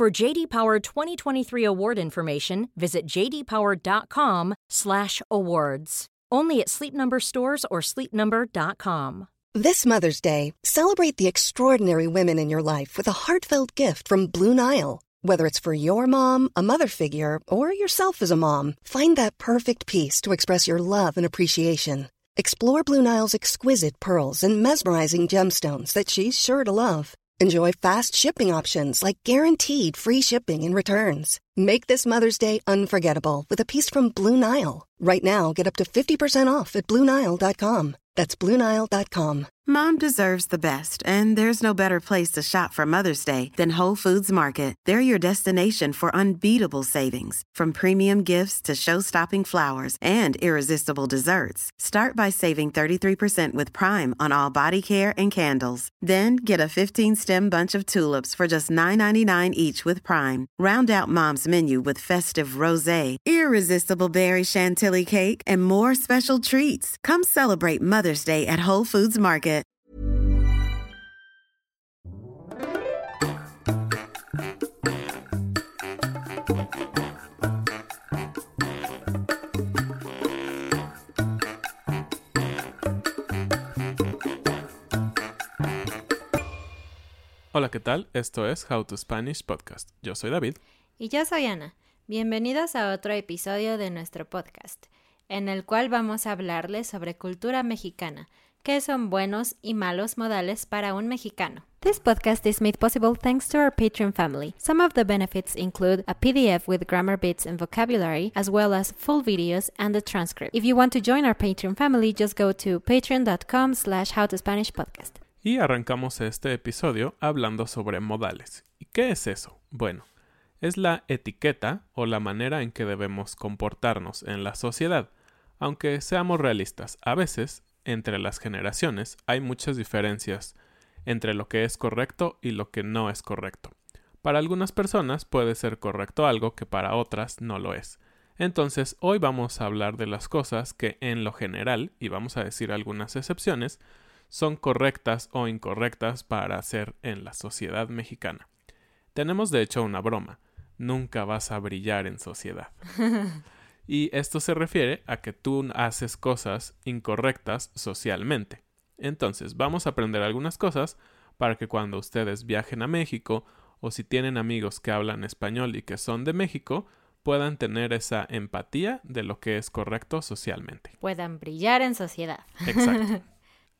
For JD Power 2023 award information, visit jdpower.com/awards. Only at Sleep Number stores or sleepnumber.com. This Mother's Day, celebrate the extraordinary women in your life with a heartfelt gift from Blue Nile. Whether it's for your mom, a mother figure, or yourself as a mom, find that perfect piece to express your love and appreciation. Explore Blue Nile's exquisite pearls and mesmerizing gemstones that she's sure to love. Enjoy fast shipping options like guaranteed free shipping and returns. Make this Mother's Day unforgettable with a piece from Blue Nile. Right now, get up to 50% off at BlueNile.com. That's BlueNile.com. Mom deserves the best, and there's no better place to shop for Mother's Day than Whole Foods Market. They're your destination for unbeatable savings, from premium gifts to show-stopping flowers and irresistible desserts. Start by saving 33% with Prime on all body care and candles. Then get a 15-stem bunch of tulips for just $9.99 each with Prime. Round out Mom's menu with festive rosé, irresistible berry chantilly cake, and more special treats. Come celebrate Mother's Day at Whole Foods Market. Hola, ¿qué tal? Esto es How to Spanish Podcast. Yo soy David. Y yo soy Ana. Bienvenidos a otro episodio de nuestro podcast, en el cual vamos a hablarles sobre cultura mexicana, qué son buenos y malos modales para un mexicano. This podcast is made possible thanks to our Patreon family. Some of the benefits include a PDF with grammar bits and vocabulary, as well as full videos and a transcript. If you want to join our Patreon family, just go to patreon.com slash howtospanishpodcast. Y arrancamos este episodio hablando sobre modales. ¿Y qué es eso? Bueno, es la etiqueta o la manera en que debemos comportarnos en la sociedad. Aunque seamos realistas, a veces, entre las generaciones, hay muchas diferencias entre lo que es correcto y lo que no es correcto. Para algunas personas puede ser correcto algo que para otras no lo es. Entonces, hoy vamos a hablar de las cosas que en lo general, y vamos a decir algunas excepciones, son correctas o incorrectas para hacer en la sociedad mexicana. Tenemos de hecho una broma, nunca vas a brillar en sociedad. y esto se refiere a que tú haces cosas incorrectas socialmente. Entonces, vamos a aprender algunas cosas para que cuando ustedes viajen a México o si tienen amigos que hablan español y que son de México, puedan tener esa empatía de lo que es correcto socialmente. Puedan brillar en sociedad. Exacto.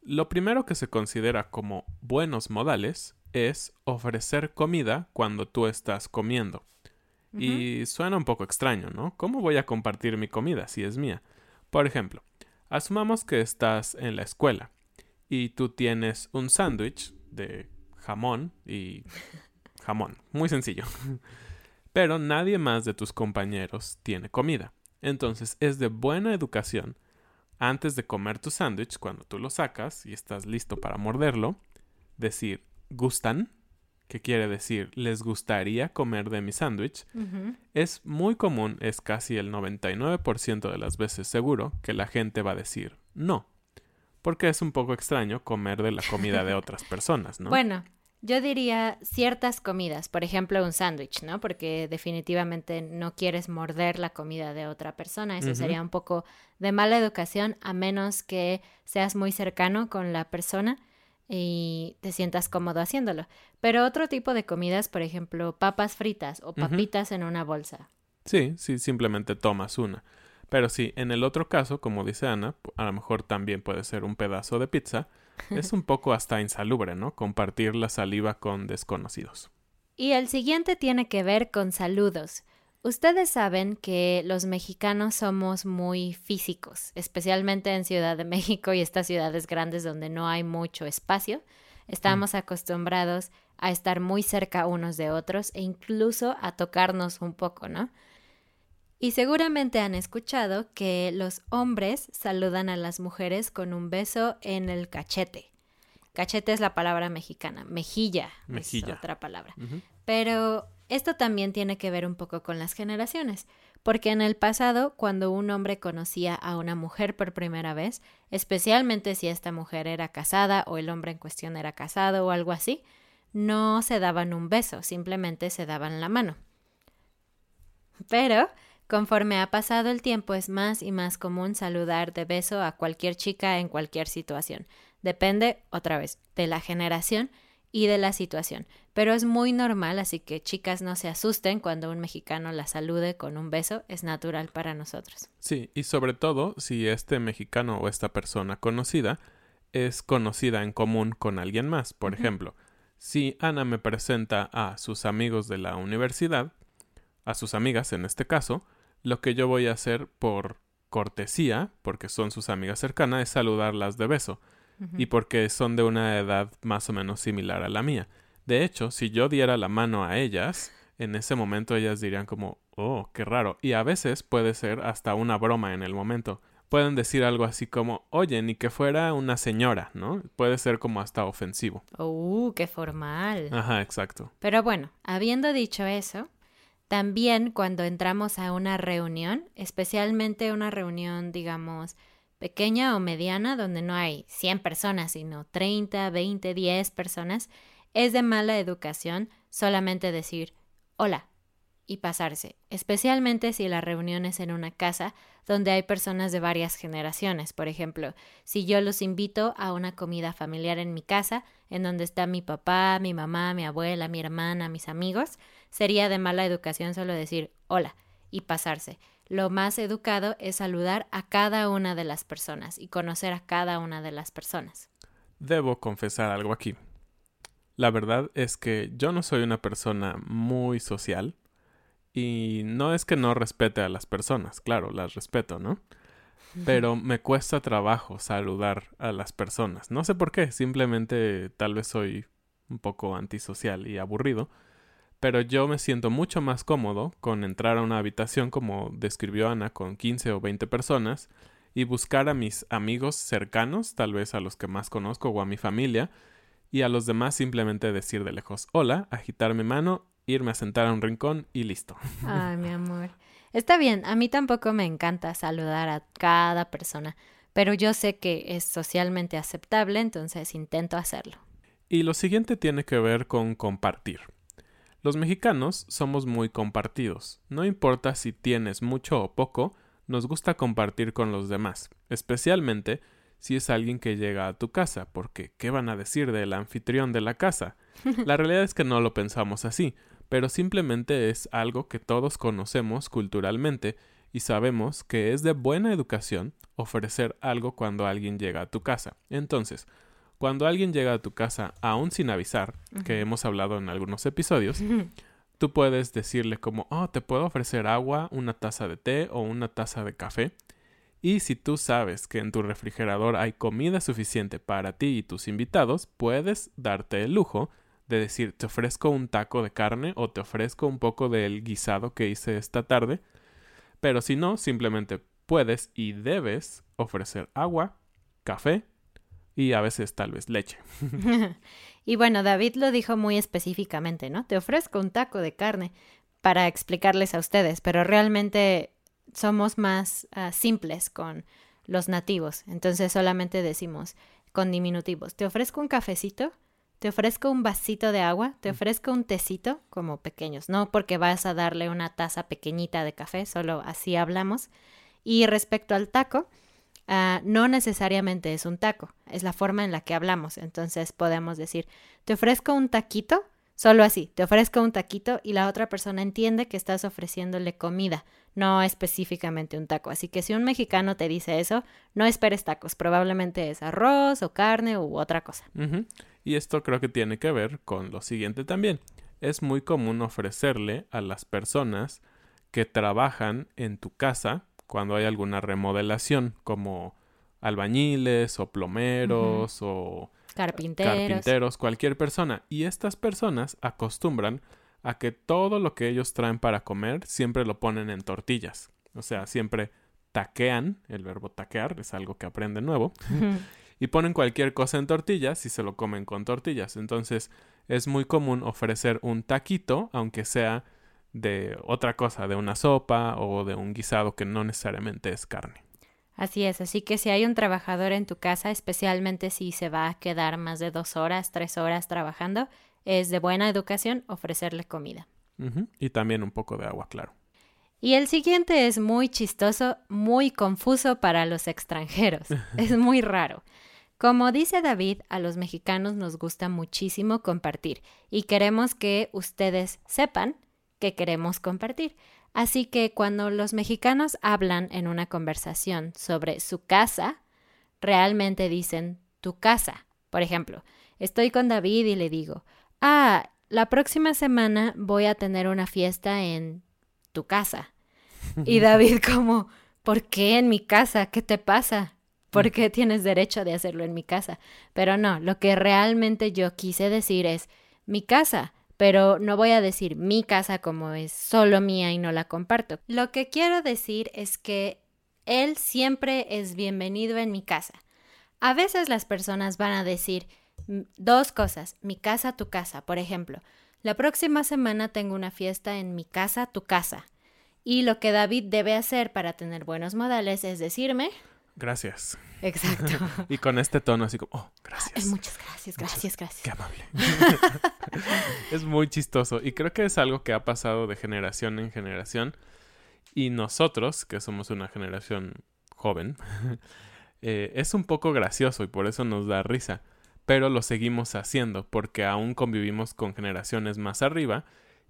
Lo primero que se considera como buenos modales es ofrecer comida cuando tú estás comiendo. Y suena un poco extraño, ¿no? ¿Cómo voy a compartir mi comida si es mía? Por ejemplo, asumamos que estás en la escuela y tú tienes un sándwich de jamón y jamón. Muy sencillo. Pero nadie más de tus compañeros tiene comida. Entonces es de buena educación antes de comer tu sándwich, cuando tú lo sacas y estás listo para morderlo, decir ¿gustan? Que quiere decir les gustaría comer de mi sándwich, es muy común, es casi el 99% de las veces seguro que la gente va a decir no, porque es un poco extraño comer de la comida de otras personas, ¿no? Bueno, yo diría ciertas comidas, por ejemplo un sándwich, ¿no? Porque definitivamente no quieres morder la comida de otra persona, eso sería un poco de mala educación a menos que seas muy cercano con la persona y te sientas cómodo haciéndolo. Pero otro tipo de comidas, por ejemplo, papas fritas o papitas en una bolsa. Sí, sí, simplemente tomas una. Pero sí, en el otro caso, como dice Ana, a lo mejor también puede ser un pedazo de pizza. Es un poco hasta insalubre, ¿no? Compartir la saliva con desconocidos. Y el siguiente tiene que ver con saludos. Ustedes saben que los mexicanos somos muy físicos, especialmente en Ciudad de México y estas ciudades grandes donde no hay mucho espacio. Estamos acostumbrados a estar muy cerca unos de otros e incluso a tocarnos un poco, ¿no? Y seguramente han escuchado que los hombres saludan a las mujeres con un beso en el cachete. Cachete es la palabra mexicana, mejilla, Mejilla. es otra palabra. Pero esto también tiene que ver un poco con las generaciones, porque en el pasado, cuando un hombre conocía a una mujer por primera vez, especialmente si esta mujer era casada o el hombre en cuestión era casado o algo así, no se daban un beso, simplemente se daban la mano. Pero, conforme ha pasado el tiempo, es más y más común saludar de beso a cualquier chica en cualquier situación. Depende, otra vez, de la generación y de la situación. Pero es muy normal, así que chicas no se asusten cuando un mexicano la salude con un beso, es natural para nosotros. Sí, y sobre todo si este mexicano o esta persona conocida es conocida en común con alguien más. Por ejemplo, si Ana me presenta a sus amigos de la universidad, a sus amigas en este caso, lo que yo voy a hacer por cortesía, porque son sus amigas cercanas, es saludarlas de beso. Y porque son de una edad más o menos similar a la mía. De hecho, si yo diera la mano a ellas, en ese momento ellas dirían como, oh, qué raro. Y a veces puede ser hasta una broma en el momento. Pueden decir algo así como, oye, ni que fuera una señora, ¿no? Puede ser como hasta ofensivo. ¡Uh, qué formal! Ajá, exacto. Pero bueno, habiendo dicho eso, también cuando entramos a una reunión, especialmente una reunión, digamos, pequeña o mediana, donde no hay 100 personas, sino 30, 20, 10 personas, es de mala educación solamente decir hola y pasarse, especialmente si la reunión es en una casa donde hay personas de varias generaciones. Por ejemplo, si yo los invito a una comida familiar en mi casa, en donde está mi papá, mi mamá, mi abuela, mi hermana, mis amigos, sería de mala educación solo decir hola y pasarse. Lo más educado es saludar a cada una de las personas y conocer a cada una de las personas. Debo confesar algo aquí. La verdad es que yo no soy una persona muy social y no es que no respete a las personas, claro, las respeto, ¿no? Pero me cuesta trabajo saludar a las personas. No sé por qué, simplemente tal vez soy un poco antisocial y aburrido, pero yo me siento mucho más cómodo con entrar a una habitación como describió Ana con 15 o 20 personas y buscar a mis amigos cercanos, tal vez a los que más conozco o a mi familia, y a los demás simplemente decir de lejos hola, agitar mi mano, irme a sentar a un rincón y listo. Ay, mi amor. Está bien, a mí tampoco me encanta saludar a cada persona, pero yo sé que es socialmente aceptable, entonces intento hacerlo. Y lo siguiente tiene que ver con compartir. Los mexicanos somos muy compartidos. No importa si tienes mucho o poco, nos gusta compartir con los demás, especialmente si es alguien que llega a tu casa, porque ¿qué van a decir del anfitrión de la casa? La realidad es que no lo pensamos así, pero simplemente es algo que todos conocemos culturalmente y sabemos que es de buena educación ofrecer algo cuando alguien llega a tu casa. Entonces, cuando alguien llega a tu casa aún sin avisar, que hemos hablado en algunos episodios, tú puedes decirle como, oh, te puedo ofrecer agua, una taza de té o una taza de café. Y si tú sabes que en tu refrigerador hay comida suficiente para ti y tus invitados, puedes darte el lujo de decir, te ofrezco un taco de carne o te ofrezco un poco del guisado que hice esta tarde. Pero si no, simplemente puedes y debes ofrecer agua, café y a veces tal vez leche. y bueno, David lo dijo muy específicamente, ¿no? Te ofrezco un taco de carne para explicarles a ustedes, pero realmente somos más uh, simples con los nativos, entonces solamente decimos con diminutivos, te ofrezco un cafecito, te ofrezco un vasito de agua, te ofrezco un tecito, como pequeños, no porque vas a darle una taza pequeñita de café, solo así hablamos. Y respecto al taco, uh, no necesariamente es un taco, es la forma en la que hablamos. Entonces podemos decir, te ofrezco un taquito, solo así, te ofrezco un taquito y la otra persona entiende que estás ofreciéndole comida, no específicamente un taco. Así que si un mexicano te dice eso, no esperes tacos, probablemente es arroz o carne u otra cosa. Y esto creo que tiene que ver con lo siguiente también. Es muy común ofrecerle a las personas que trabajan en tu casa cuando hay alguna remodelación, como albañiles o plomeros uh -huh. o Carpinteros. carpinteros, cualquier persona. Y estas personas acostumbran a que todo lo que ellos traen para comer siempre lo ponen en tortillas. O sea, siempre taquean, el verbo taquear es algo que aprenden nuevo, y ponen cualquier cosa en tortillas y se lo comen con tortillas. Entonces es muy común ofrecer un taquito, aunque sea de otra cosa, de una sopa o de un guisado que no necesariamente es carne. Así es, así que si hay un trabajador en tu casa, especialmente si se va a quedar más de dos horas, tres horas trabajando, es de buena educación ofrecerle comida. Y también un poco de agua, claro. Y el siguiente es muy chistoso, muy confuso para los extranjeros. es muy raro. Como dice David, a los mexicanos nos gusta muchísimo compartir y queremos que ustedes sepan que queremos compartir. Así que cuando los mexicanos hablan en una conversación sobre su casa, realmente dicen tu casa. Por ejemplo, estoy con David y le digo, ah, la próxima semana voy a tener una fiesta en tu casa. Y David como, ¿por qué en mi casa? ¿Qué te pasa? ¿Por qué tienes derecho de hacerlo en mi casa? Pero no, lo que realmente yo quise decir es mi casa, pero no voy a decir mi casa como es solo mía y no la comparto. Lo que quiero decir es que él siempre es bienvenido en mi casa. A veces las personas van a decir dos cosas, mi casa, tu casa. Por ejemplo, la próxima semana tengo una fiesta en mi casa, tu casa. Y lo que David debe hacer para tener buenos modales es decirme, Gracias. exacto. Y con este tono así como, oh, Ay, gracias. muchas gracias, gracias, gracias. Qué amable. es muy chistoso y creo que es algo que ha pasado de generación en generación y nosotros, que somos una generación joven, eh, es un poco gracioso y por eso nos da risa, pero lo seguimos haciendo porque aún convivimos con generaciones más arriba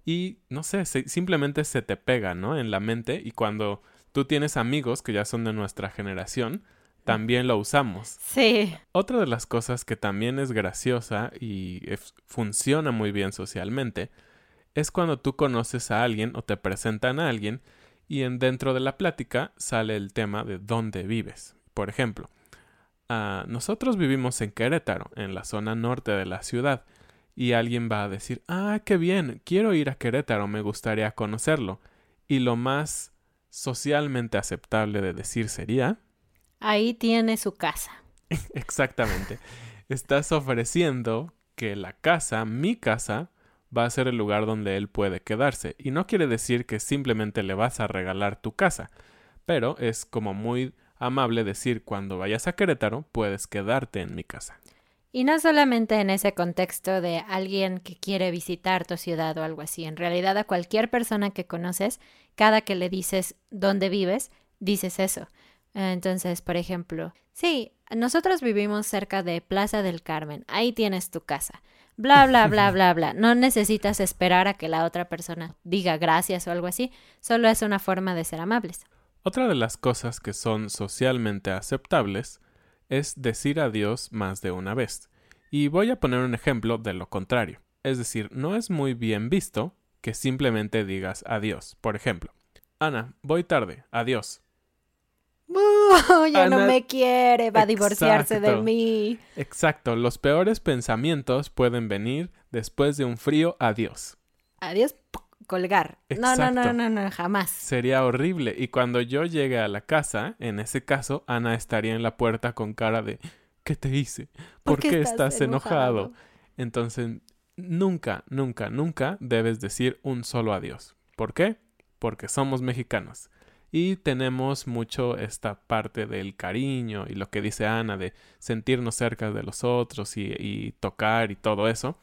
y no sé, se- simplemente se te pega, ¿no? En la mente y cuando tú tienes amigos que ya son de nuestra generación, también lo usamos. Sí, Otra de las cosas que también es graciosa y es- funciona muy bien socialmente es cuando tú conoces a alguien o te presentan a alguien y en dentro de la plática sale el tema de dónde vives. Por ejemplo, ah, nosotros vivimos en Querétaro, en la zona norte de la ciudad, y alguien va a decir, ah, qué bien, quiero ir a Querétaro, me gustaría conocerlo. Y lo más socialmente aceptable de decir sería, ahí tiene su casa. Exactamente. Estás ofreciendo que la casa, mi casa, va a ser el lugar donde él puede quedarse. Y no quiere decir que simplemente le vas a regalar tu casa, pero es como muy amable decir cuando vayas a Querétaro puedes quedarte en mi casa. Y no solamente en ese contexto de alguien que quiere visitar tu ciudad o algo así. En realidad a cualquier persona que conoces, cada que le dices dónde vives, dices eso. Entonces, por ejemplo, sí, nosotros vivimos cerca de Plaza del Carmen. Ahí tienes tu casa. Bla, bla, bla, bla, bla. No necesitas esperar a que la otra persona diga gracias o algo así. Solo es una forma de ser amables. Otra de las cosas que son socialmente aceptables es decir adiós más de una vez. Y voy a poner un ejemplo de lo contrario. Es decir, no es muy bien visto que simplemente digas adiós. Por ejemplo, Ana, voy tarde, adiós. ya no me quiere, va a divorciarse de mí. Exacto, los peores pensamientos pueden venir después de un frío adiós. Adiós. Colgar. No, no, no, no, no, jamás. Sería horrible. Y cuando yo llegue a la casa, en ese caso, Ana estaría en la puerta con cara de ¿Qué te hice? ¿Por, qué, estás, enojado? Entonces, nunca, nunca, nunca debes decir un solo adiós. ¿Por qué? Porque somos mexicanos. Y tenemos mucho esta parte del cariño y lo que dice Ana de sentirnos cerca de los otros y, y tocar y todo eso.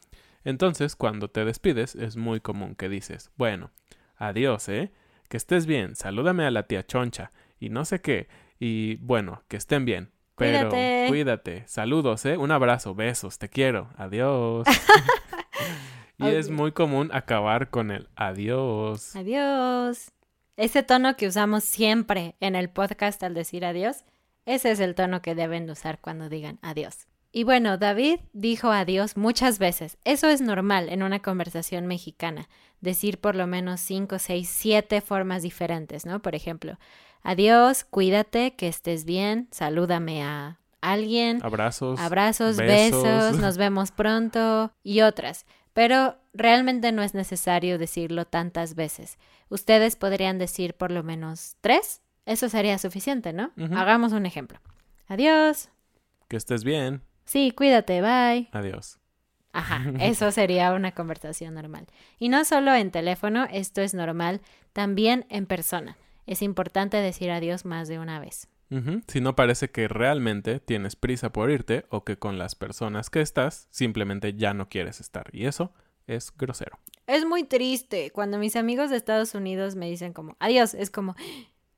Entonces, cuando te despides, es muy común que dices, bueno, adiós, ¿eh? Que estés bien, salúdame a la tía Choncha y no sé qué. Y bueno, que estén bien. Pero Cuídate. cuídate. Saludos, ¿eh? Un abrazo, besos, te quiero. Adiós. y es muy común acabar con el adiós. Adiós. Ese tono que usamos siempre en el podcast al decir adiós, ese es el tono que deben usar cuando digan adiós. Y bueno, David dijo adiós muchas veces. Eso es normal en una conversación mexicana. Decir por lo menos cinco, seis, siete formas diferentes, ¿no? Por ejemplo, adiós, cuídate, que estés bien, salúdame a alguien. Abrazos. Abrazos, besos, nos vemos pronto y otras. Pero realmente no es necesario decirlo tantas veces. Ustedes podrían decir por lo menos tres. Eso sería suficiente, ¿no? Hagamos un ejemplo. Adiós. Que estés bien. Sí, cuídate, bye. Adiós. Ajá, eso sería una conversación normal. Y no solo en teléfono, esto es normal, también en persona. Es importante decir adiós más de una vez. Si no parece que realmente tienes prisa por irte o que con las personas que estás simplemente ya no quieres estar. Y eso es grosero. Es muy triste cuando mis amigos de Estados Unidos me dicen como adiós, es como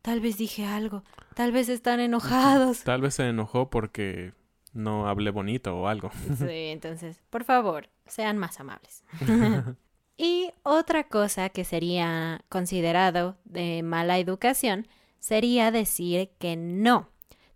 tal vez dije algo, tal vez están enojados. Tal vez se enojó porque no hablé bonito o algo. Sí, entonces, por favor, sean más amables. y otra cosa que sería considerado de mala educación sería decir que no.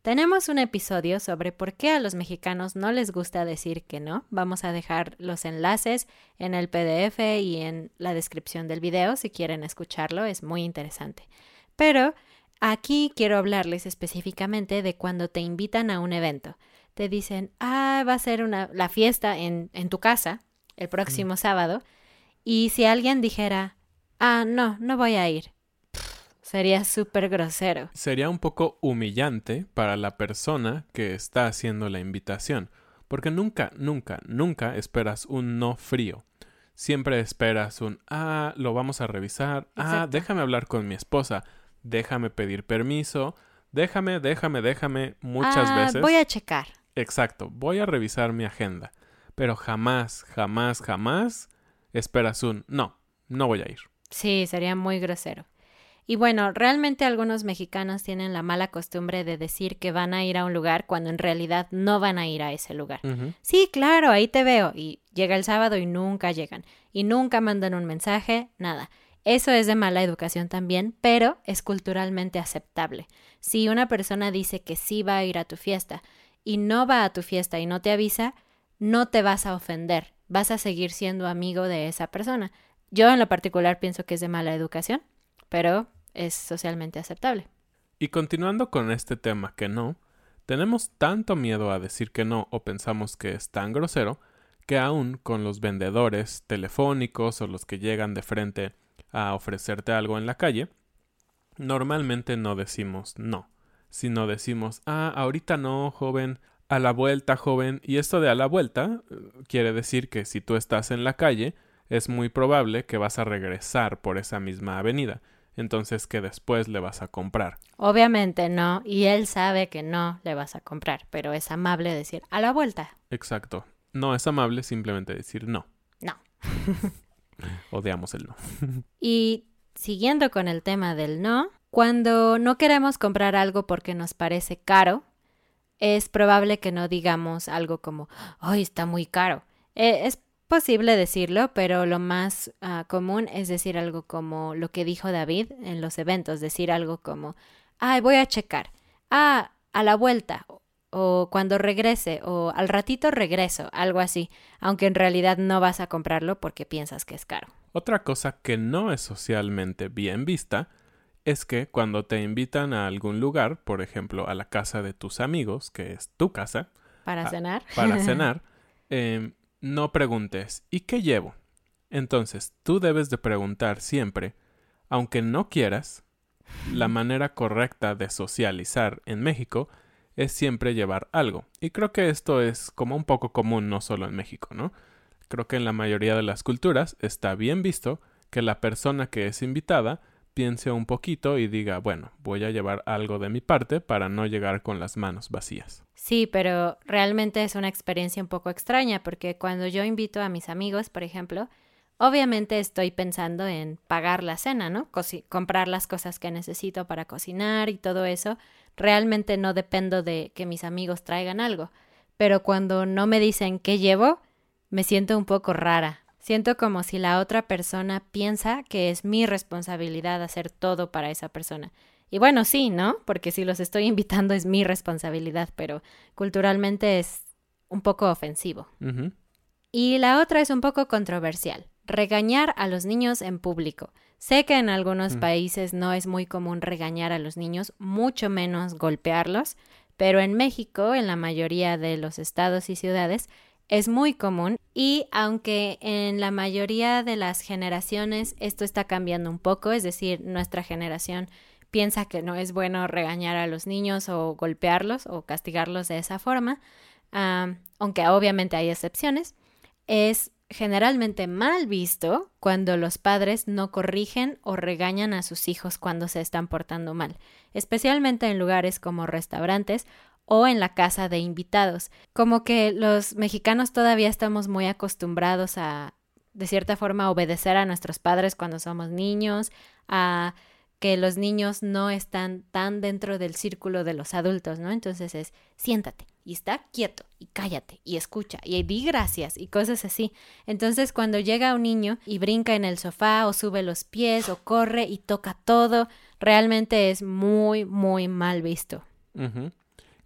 Tenemos un episodio sobre por qué a los mexicanos no les gusta decir que no. Vamos a dejar los enlaces en el PDF y en la descripción del video si quieren escucharlo, es muy interesante. Pero aquí quiero hablarles específicamente de cuando te invitan a un evento. Te dicen, ah, va a ser una, la fiesta en, en tu casa el próximo sábado. Y si alguien dijera, ah, no, no voy a ir, sería súper grosero. Sería un poco humillante para la persona que está haciendo la invitación, porque nunca, nunca, nunca esperas un no frío. Siempre esperas un, ah, lo vamos a revisar, ah, déjame hablar con mi esposa, déjame pedir permiso, déjame, déjame, déjame muchas ah, veces. Voy a checar. Exacto, voy a revisar mi agenda, pero jamás, jamás, jamás esperas un, no, no voy a ir. Sí, sería muy grosero. Y bueno, realmente algunos mexicanos tienen la mala costumbre de decir que van a ir a un lugar cuando en realidad no van a ir a ese lugar. Sí, claro, ahí te veo. Y llega el sábado y nunca llegan. Y nunca mandan un mensaje, nada. Eso es de mala educación también, pero es culturalmente aceptable. Si una persona dice que sí va a ir a tu fiesta y no va a tu fiesta y no te avisa, no te vas a ofender. Vas a seguir siendo amigo de esa persona. Yo en lo particular pienso que es de mala educación, pero es socialmente aceptable. Y continuando con este tema que no, tenemos tanto miedo a decir que no o pensamos que es tan grosero que aún con los vendedores telefónicos o los que llegan de frente a ofrecerte algo en la calle, normalmente no decimos no, sino decimos, ah, ahorita no, joven, a la vuelta, joven, y esto de a la vuelta eh, quiere decir que si tú estás en la calle, es muy probable que vas a regresar por esa misma avenida, entonces que después le vas a comprar. Obviamente no, y él sabe que no le vas a comprar, pero es amable decir a la vuelta. Exacto. No es amable simplemente decir no. No. Odiamos el no. Y siguiendo con el tema del no, cuando no queremos comprar algo porque nos parece caro, es probable que no digamos algo como, ¡ay, está muy caro! Eh, es posible decirlo, pero lo más ah, común es decir algo como lo que dijo David en los eventos, decir algo como, ¡ay, voy a checar! ¡ah, a la vuelta! O cuando regrese, o al ratito regreso, algo así, aunque en realidad no vas a comprarlo porque piensas que es caro. Otra cosa que no es socialmente bien vista es que cuando te invitan a algún lugar, por ejemplo a la casa de tus amigos, que es tu casa, ¿Para cenar? para cenar, eh, no preguntes ¿y qué llevo? Entonces, tú debes de preguntar siempre, aunque no quieras, la manera correcta de socializar en México es siempre llevar algo. Y creo que esto es como un poco común no solo en México, ¿no? Creo que en la mayoría de las culturas está bien visto que la persona que es invitada piense un poquito y diga, bueno, voy a llevar algo de mi parte para no llegar con las manos vacías. Sí, pero realmente es una experiencia un poco extraña porque cuando yo invito a mis amigos, por ejemplo, obviamente estoy pensando en pagar la cena, ¿no? Comprar las cosas que necesito para cocinar y todo eso. Realmente no dependo de que mis amigos traigan algo. Pero cuando no me dicen qué llevo, me siento un poco rara. Siento como si la otra persona piensa que es mi responsabilidad hacer todo para esa persona. Y bueno, sí, ¿no? Porque si los estoy invitando es mi responsabilidad, pero culturalmente es un poco ofensivo. Y la otra es un poco controversial. Regañar a los niños en público. Sé que en algunos Mm. países no es muy común regañar a los niños, mucho menos golpearlos, pero en México, en la mayoría de los estados y ciudades, es muy común y aunque en la mayoría de las generaciones esto está cambiando un poco, es decir, nuestra generación piensa que no es bueno regañar a los niños o golpearlos o castigarlos de esa forma, aunque obviamente hay excepciones, es generalmente mal visto cuando los padres no corrigen o regañan a sus hijos cuando se están portando mal, especialmente en lugares como restaurantes o en la casa de invitados. Como que los mexicanos todavía estamos muy acostumbrados a, de cierta forma, obedecer a nuestros padres cuando somos niños, a que los niños no están tan dentro del círculo de los adultos, ¿no? Entonces es siéntate y está quieto y cállate y escucha y di gracias y cosas así. Entonces cuando llega un niño y brinca en el sofá o sube los pies o corre y toca todo, realmente es muy, muy mal visto.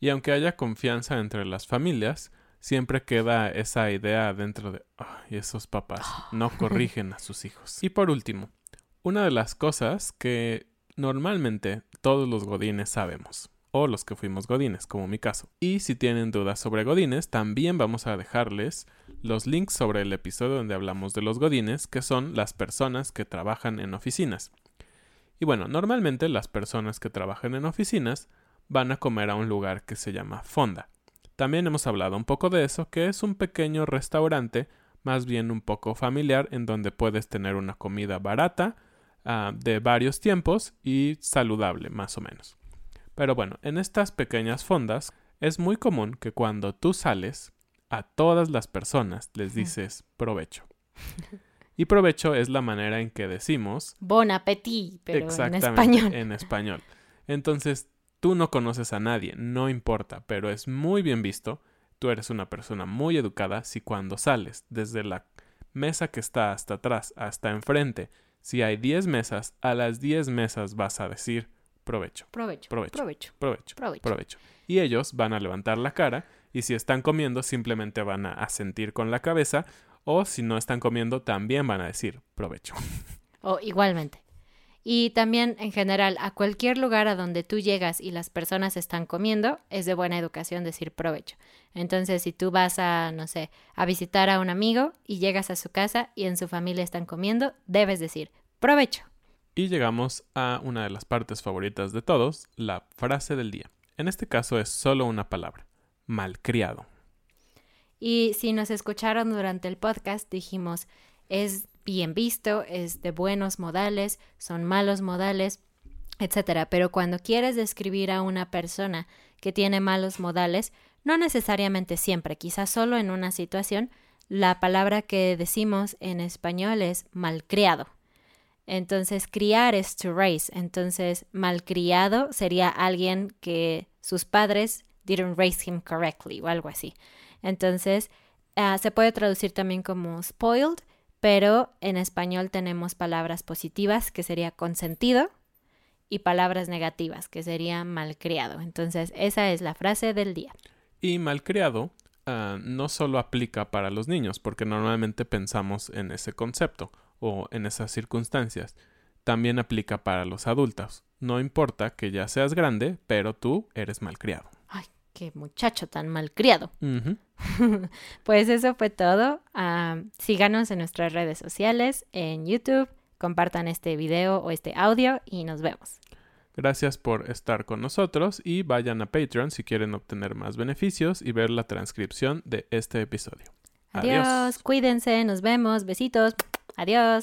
Y aunque haya confianza entre las familias, siempre queda esa idea dentro de, ay, esos papás no corrigen a sus hijos. Y por último, una de las cosas que normalmente todos los godines sabemos, o los que fuimos godines, como mi caso. Y si tienen dudas sobre godines, también vamos a dejarles los links sobre el episodio donde hablamos de los godines, que son las personas que trabajan en oficinas. Y bueno, normalmente las personas que trabajan en oficinas van a comer a un lugar que se llama fonda. También hemos hablado un poco de eso, que es un pequeño restaurante, más bien un poco familiar, en donde puedes tener una comida barata, Ah, de varios tiempos y saludable más o menos. Pero bueno, en estas pequeñas fondas es muy común que cuando tú sales a todas las personas les dices provecho. Y provecho es la manera en que decimos bon appetit, pero en español. En español. Entonces, tú no conoces a nadie, no importa, pero es muy bien visto. Tú eres una persona muy educada si cuando sales desde la mesa que está hasta atrás hasta enfrente si hay 10 mesas, a las 10 mesas vas a decir provecho. Provecho. Provecho. Provecho. Provecho. Provecho. Y ellos van a levantar la cara y si están comiendo simplemente van a asentir con la cabeza o si no están comiendo también van a decir provecho. O igualmente. Y también en general, a cualquier lugar a donde tú llegas y las personas están comiendo, es de buena educación decir provecho. Entonces, si tú vas a, no sé, a visitar a un amigo y llegas a su casa y en su familia están comiendo, debes decir provecho. Y llegamos a una de las partes favoritas de todos, la frase del día. En este caso es solo una palabra, malcriado. Y si nos escucharon durante el podcast, dijimos, es bien visto, es de buenos modales, son malos modales, etcétera. Pero cuando quieres describir a una persona que tiene malos modales, no necesariamente siempre, quizás solo en una situación, la palabra que decimos en español es malcriado. Entonces, criar es to raise. Entonces, malcriado sería alguien que sus padres didn't raise him correctly o algo así. Entonces, ah, se puede traducir también como spoiled, pero en español tenemos palabras positivas, que sería consentido, y palabras negativas, que sería malcriado. Entonces, esa es la frase del día. Y malcriado uh, no solo aplica para los niños, porque normalmente pensamos en ese concepto o en esas circunstancias. También aplica para los adultos. No importa que ya seas grande, pero tú eres malcriado qué muchacho tan malcriado. pues eso fue todo. Ah, síganos en nuestras redes sociales, en YouTube, compartan este video o este audio y nos vemos. Gracias por estar con nosotros y vayan a Patreon si quieren obtener más beneficios y ver la transcripción de este episodio. Adiós. cuídense, nos vemos, besitos, adiós.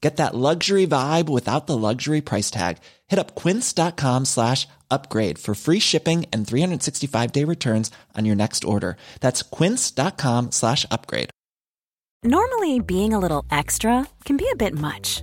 Get that luxury vibe without the luxury price tag. Hit up quince.com slash upgrade for free shipping and 365 day returns on your next order. That's quince.com slash upgrade. Normally, being a little extra can be a bit much,